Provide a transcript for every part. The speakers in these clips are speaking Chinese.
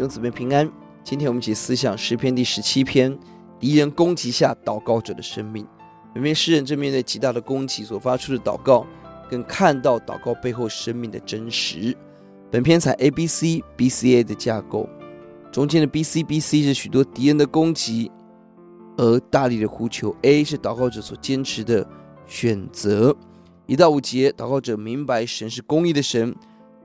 弟兄姊妹平安。今天我们一起思想诗篇第十七篇，敌人攻击下祷告者的生命。本篇诗人正面对极大的攻击所发出的祷告，更看到祷告背后生命的真实。本篇采 A B C B C A 的架构，中间的 B C B C 是许多敌人的攻击，而大力的呼求 A 是祷告者所坚持的选择。一到五节，祷告者明白神是公义的神，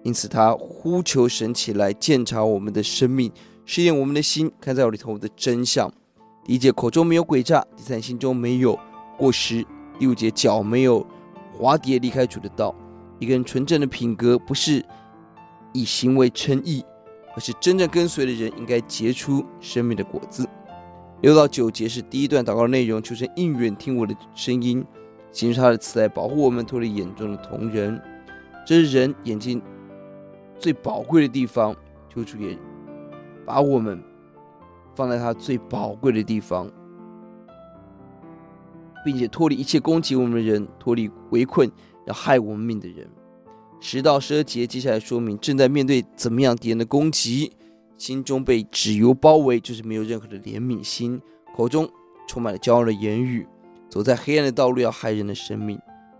因此他呼求神起来鉴察我们的生命，试验我们的心，看在我里头的真相。第一节，口中没有诡诈；第三，心中没有过失；第五节，脚没有滑跌离开主的道。一个人纯正的品格，不是以行为称义，而是真正跟随的人应该结出生命的果子。六到九节是第一段祷告的内容，求神应允听我的声音。行出他的慈爱，保护我们脱离眼中的瞳人，这是人眼睛最宝贵的地方。求主也把我们放在他最宝贵的地方，并且脱离一切攻击我们的人，脱离围困要害我们命的人。十到十二节接下来说明正在面对怎么样敌人的攻击，心中被脂油包围，就是没有任何的怜悯心，口中充满了骄傲的言语。走在黑暗的道路，要害人的生命。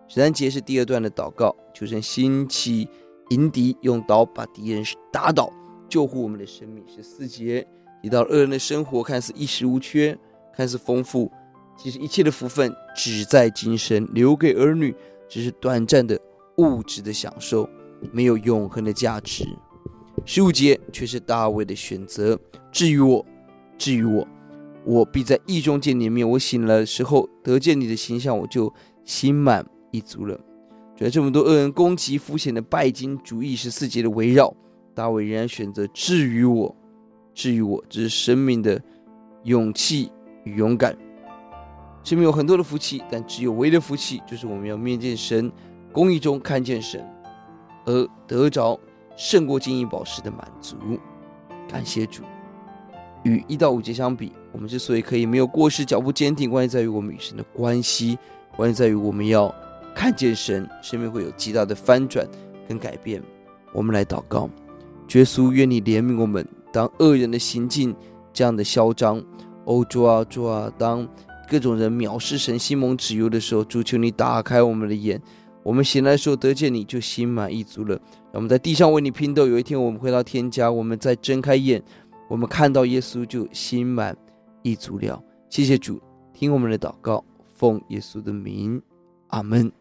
十三节是第二段的祷告，求神兴起迎敌，用刀把敌人打倒，救护我们的生命。十四节提到恶人的生活看似衣食无缺，看似丰富，其实一切的福分只在今生，留给儿女只是短暂的物质的享受，没有永恒的价值。十五节却是大卫的选择。至于我，至于我。我必在义中见你面。我醒来的时候得见你的形象，我就心满意足了。在这么多恶人攻击、肤浅的拜金主义十四节的围绕，大卫仍然选择至于我，至于我，这是生命的勇气与勇敢。生命有很多的福气，但只有唯一的福气，就是我们要面见神，公义中看见神，而得着胜过金银宝石的满足。感谢主。与一到五节相比，我们之所以可以没有过失、脚步坚定，关键在于我们与神的关系，关键在于我们要看见神，生命会有极大的翻转跟改变。我们来祷告，耶稣，愿你怜悯我们，当恶人的行径这样的嚣张，哦，主啊主啊，当各种人藐视神、心蒙脂油的时候，主求你打开我们的眼，我们醒来的时候得见你就心满意足了。我们在地上为你拼斗，有一天我们回到天家，我们再睁开眼。我们看到耶稣就心满意足了。谢谢主，听我们的祷告，奉耶稣的名，阿门。